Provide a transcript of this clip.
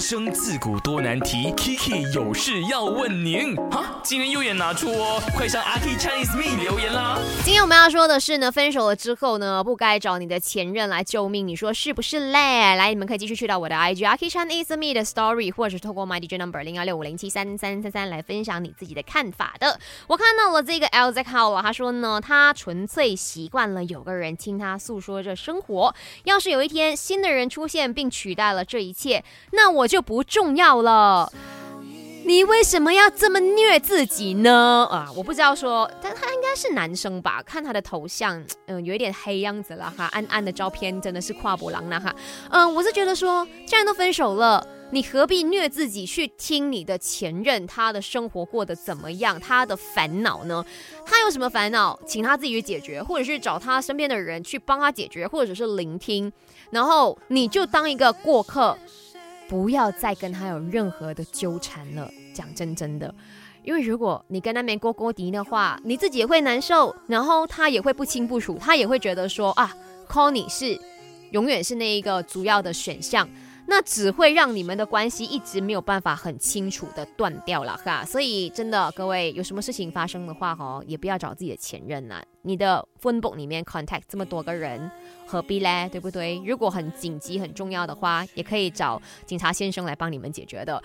生自古多难题，Kiki 有事要问您。哈，今天右眼拿出哦，快上阿 K Chinese Me 留言啦。今天我们要说的是呢，分手了之后呢，不该找你的前任来救命，你说是不是嘞？来，你们可以继续去到我的 IG a K Chinese Me 的 Story，或者是透过 My DJ Number 零幺六五零七三三三三来分享你自己的看法的。我看到了这个 L Z 号了，他说呢，他纯粹习惯了有个人听他诉说着生活，要是有一天新的人出现并取代了这一切，那我就不重要了。你为什么要这么虐自己呢？啊，我不知道说，但他应该是男生吧？看他的头像，嗯，有一点黑样子了哈，暗暗的照片真的是跨博狼了哈。嗯，我是觉得说，既然都分手了，你何必虐自己去听你的前任他的生活过得怎么样，他的烦恼呢？他有什么烦恼，请他自己去解决，或者是找他身边的人去帮他解决，或者是聆听，然后你就当一个过客。不要再跟他有任何的纠缠了。讲真真的，因为如果你跟那边过锅底的话，你自己也会难受，然后他也会不清不楚，他也会觉得说啊，call 你是永远是那一个主要的选项。那只会让你们的关系一直没有办法很清楚的断掉了哈，所以真的各位有什么事情发生的话哈，也不要找自己的前任呐。你的 phone book 里面 contact 这么多个人，何必嘞？对不对？如果很紧急很重要的话，也可以找警察先生来帮你们解决的。